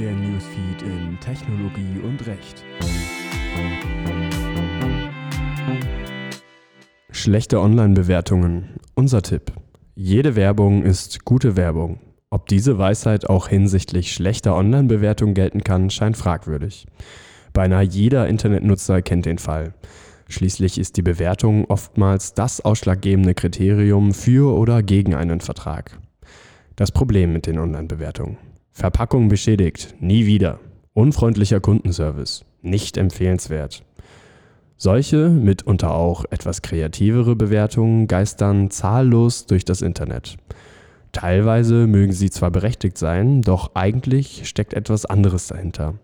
Der Newsfeed in Technologie und Recht. Schlechte Online-Bewertungen. Unser Tipp. Jede Werbung ist gute Werbung. Ob diese Weisheit auch hinsichtlich schlechter Online-Bewertungen gelten kann, scheint fragwürdig. Beinahe jeder Internetnutzer kennt den Fall. Schließlich ist die Bewertung oftmals das ausschlaggebende Kriterium für oder gegen einen Vertrag. Das Problem mit den Online-Bewertungen. Verpackung beschädigt, nie wieder. Unfreundlicher Kundenservice, nicht empfehlenswert. Solche, mitunter auch etwas kreativere Bewertungen geistern zahllos durch das Internet. Teilweise mögen sie zwar berechtigt sein, doch eigentlich steckt etwas anderes dahinter.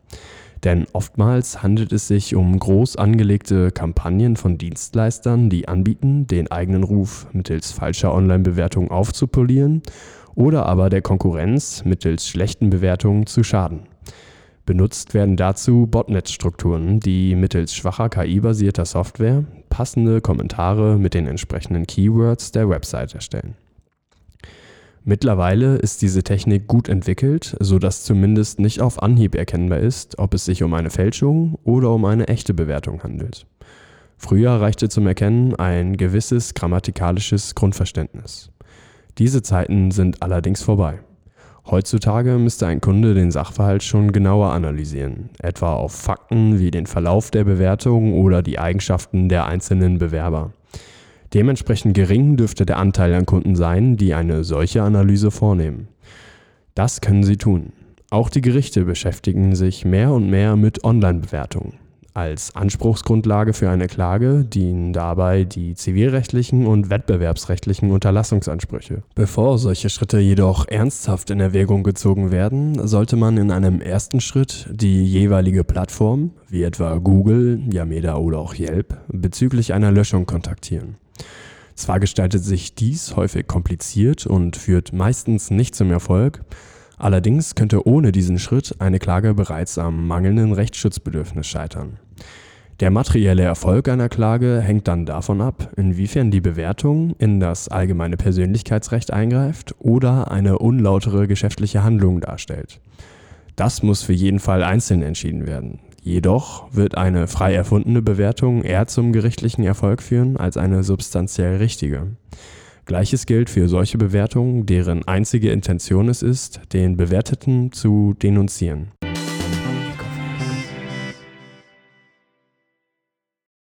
Denn oftmals handelt es sich um groß angelegte Kampagnen von Dienstleistern, die anbieten, den eigenen Ruf mittels falscher Online-Bewertungen aufzupolieren oder aber der Konkurrenz mittels schlechten Bewertungen zu schaden. Benutzt werden dazu Botnet-Strukturen, die mittels schwacher KI-basierter Software passende Kommentare mit den entsprechenden Keywords der Website erstellen. Mittlerweile ist diese Technik gut entwickelt, sodass zumindest nicht auf Anhieb erkennbar ist, ob es sich um eine Fälschung oder um eine echte Bewertung handelt. Früher reichte zum Erkennen ein gewisses grammatikalisches Grundverständnis. Diese Zeiten sind allerdings vorbei. Heutzutage müsste ein Kunde den Sachverhalt schon genauer analysieren, etwa auf Fakten wie den Verlauf der Bewertung oder die Eigenschaften der einzelnen Bewerber. Dementsprechend gering dürfte der Anteil an Kunden sein, die eine solche Analyse vornehmen. Das können sie tun. Auch die Gerichte beschäftigen sich mehr und mehr mit Online-Bewertungen. Als Anspruchsgrundlage für eine Klage dienen dabei die zivilrechtlichen und wettbewerbsrechtlichen Unterlassungsansprüche. Bevor solche Schritte jedoch ernsthaft in Erwägung gezogen werden, sollte man in einem ersten Schritt die jeweilige Plattform, wie etwa Google, Yameda oder auch Yelp, bezüglich einer Löschung kontaktieren. Zwar gestaltet sich dies häufig kompliziert und führt meistens nicht zum Erfolg, allerdings könnte ohne diesen Schritt eine Klage bereits am mangelnden Rechtsschutzbedürfnis scheitern. Der materielle Erfolg einer Klage hängt dann davon ab, inwiefern die Bewertung in das allgemeine Persönlichkeitsrecht eingreift oder eine unlautere geschäftliche Handlung darstellt. Das muss für jeden Fall einzeln entschieden werden. Jedoch wird eine frei erfundene Bewertung eher zum gerichtlichen Erfolg führen als eine substanziell richtige. Gleiches gilt für solche Bewertungen, deren einzige Intention es ist, den Bewerteten zu denunzieren.